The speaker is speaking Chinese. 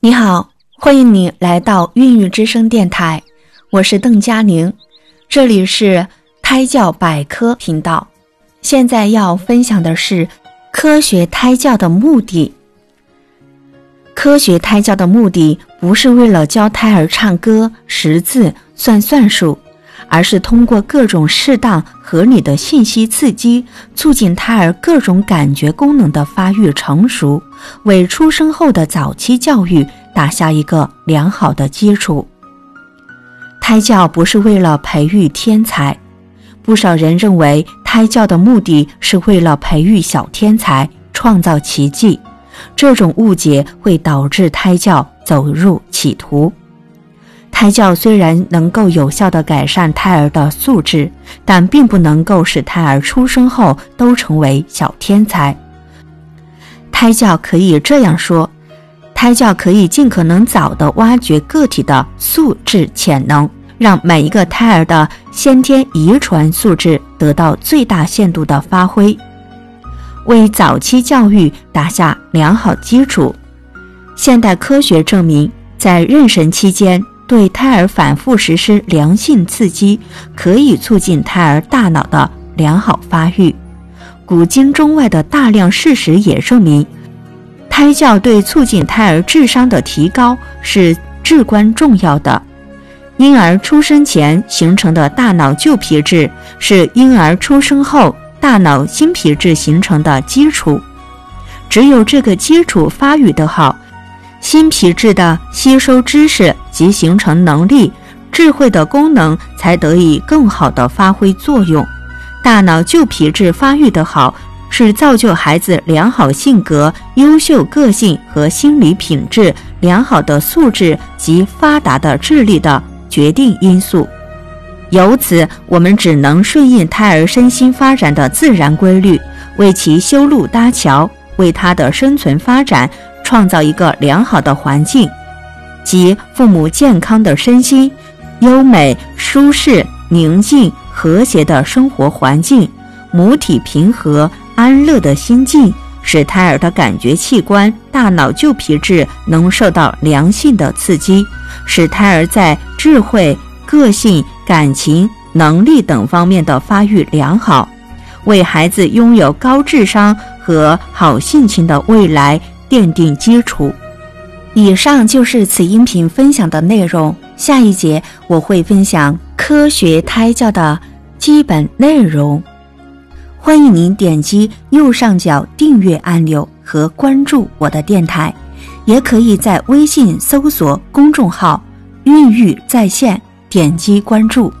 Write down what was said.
你好，欢迎你来到孕育之声电台，我是邓佳宁，这里是胎教百科频道。现在要分享的是科学胎教的目的。科学胎教的目的不是为了教胎儿唱歌、识字、算算术。而是通过各种适当合理的信息刺激，促进胎儿各种感觉功能的发育成熟，为出生后的早期教育打下一个良好的基础。胎教不是为了培育天才，不少人认为胎教的目的是为了培育小天才、创造奇迹，这种误解会导致胎教走入歧途。胎教虽然能够有效地改善胎儿的素质，但并不能够使胎儿出生后都成为小天才。胎教可以这样说：胎教可以尽可能早地挖掘个体的素质潜能，让每一个胎儿的先天遗传素质得到最大限度的发挥，为早期教育打下良好基础。现代科学证明，在妊娠期间，对胎儿反复实施良性刺激，可以促进胎儿大脑的良好发育。古今中外的大量事实也证明，胎教对促进胎儿智商的提高是至关重要的。婴儿出生前形成的大脑旧皮质，是婴儿出生后大脑新皮质形成的基础。只有这个基础发育得好。新皮质的吸收知识及形成能力、智慧的功能才得以更好的发挥作用。大脑旧皮质发育得好，是造就孩子良好性格、优秀个性和心理品质良好的素质及发达的智力的决定因素。由此，我们只能顺应胎儿身心发展的自然规律，为其修路搭桥，为他的生存发展。创造一个良好的环境，即父母健康的身心、优美、舒适、宁静、和谐的生活环境、母体平和、安乐的心境，使胎儿的感觉器官、大脑旧皮质能受到良性的刺激，使胎儿在智慧、个性、感情、能力等方面的发育良好，为孩子拥有高智商和好性情的未来。奠定基础。以上就是此音频分享的内容。下一节我会分享科学胎教的基本内容。欢迎您点击右上角订阅按钮和关注我的电台，也可以在微信搜索公众号“孕育在线”，点击关注。